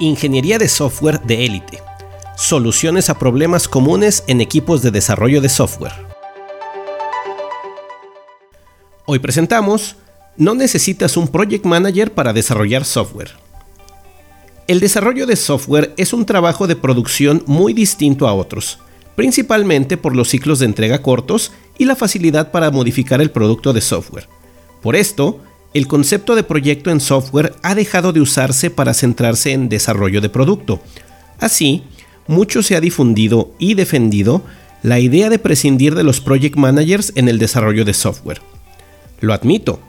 Ingeniería de software de élite. Soluciones a problemas comunes en equipos de desarrollo de software. Hoy presentamos, no necesitas un project manager para desarrollar software. El desarrollo de software es un trabajo de producción muy distinto a otros, principalmente por los ciclos de entrega cortos y la facilidad para modificar el producto de software. Por esto, el concepto de proyecto en software ha dejado de usarse para centrarse en desarrollo de producto. Así, mucho se ha difundido y defendido la idea de prescindir de los project managers en el desarrollo de software. Lo admito,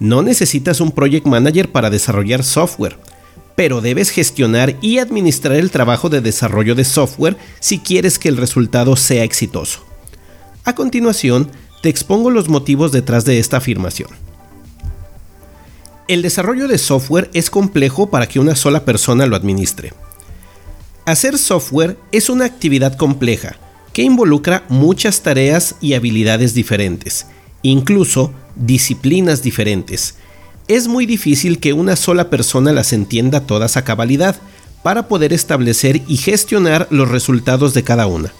no necesitas un project manager para desarrollar software, pero debes gestionar y administrar el trabajo de desarrollo de software si quieres que el resultado sea exitoso. A continuación, te expongo los motivos detrás de esta afirmación. El desarrollo de software es complejo para que una sola persona lo administre. Hacer software es una actividad compleja que involucra muchas tareas y habilidades diferentes, incluso disciplinas diferentes. Es muy difícil que una sola persona las entienda todas a cabalidad para poder establecer y gestionar los resultados de cada una.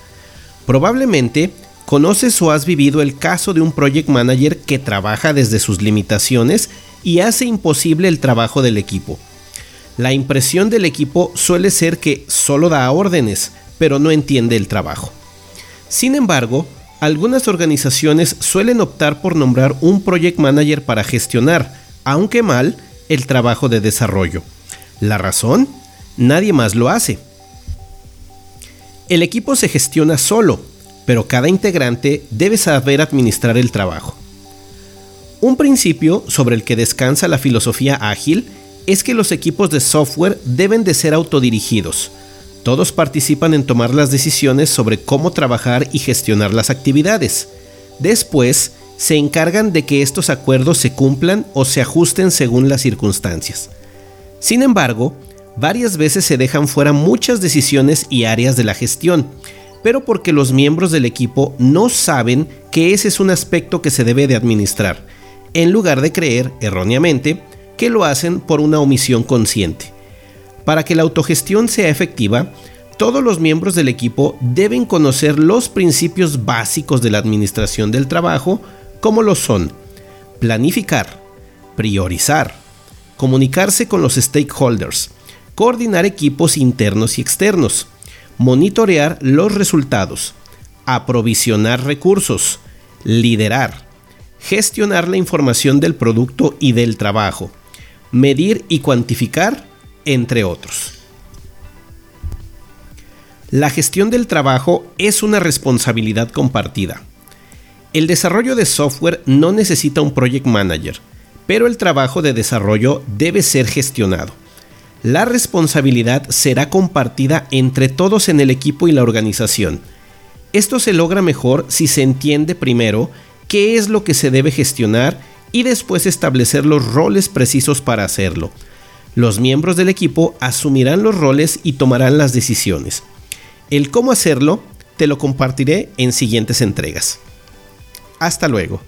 Probablemente conoces o has vivido el caso de un project manager que trabaja desde sus limitaciones y hace imposible el trabajo del equipo. La impresión del equipo suele ser que solo da órdenes, pero no entiende el trabajo. Sin embargo, algunas organizaciones suelen optar por nombrar un project manager para gestionar, aunque mal, el trabajo de desarrollo. ¿La razón? Nadie más lo hace. El equipo se gestiona solo, pero cada integrante debe saber administrar el trabajo. Un principio sobre el que descansa la filosofía ágil es que los equipos de software deben de ser autodirigidos. Todos participan en tomar las decisiones sobre cómo trabajar y gestionar las actividades. Después, se encargan de que estos acuerdos se cumplan o se ajusten según las circunstancias. Sin embargo, varias veces se dejan fuera muchas decisiones y áreas de la gestión, pero porque los miembros del equipo no saben que ese es un aspecto que se debe de administrar en lugar de creer, erróneamente, que lo hacen por una omisión consciente. Para que la autogestión sea efectiva, todos los miembros del equipo deben conocer los principios básicos de la administración del trabajo, como lo son planificar, priorizar, comunicarse con los stakeholders, coordinar equipos internos y externos, monitorear los resultados, aprovisionar recursos, liderar, gestionar la información del producto y del trabajo, medir y cuantificar, entre otros. La gestión del trabajo es una responsabilidad compartida. El desarrollo de software no necesita un project manager, pero el trabajo de desarrollo debe ser gestionado. La responsabilidad será compartida entre todos en el equipo y la organización. Esto se logra mejor si se entiende primero qué es lo que se debe gestionar y después establecer los roles precisos para hacerlo. Los miembros del equipo asumirán los roles y tomarán las decisiones. El cómo hacerlo te lo compartiré en siguientes entregas. Hasta luego.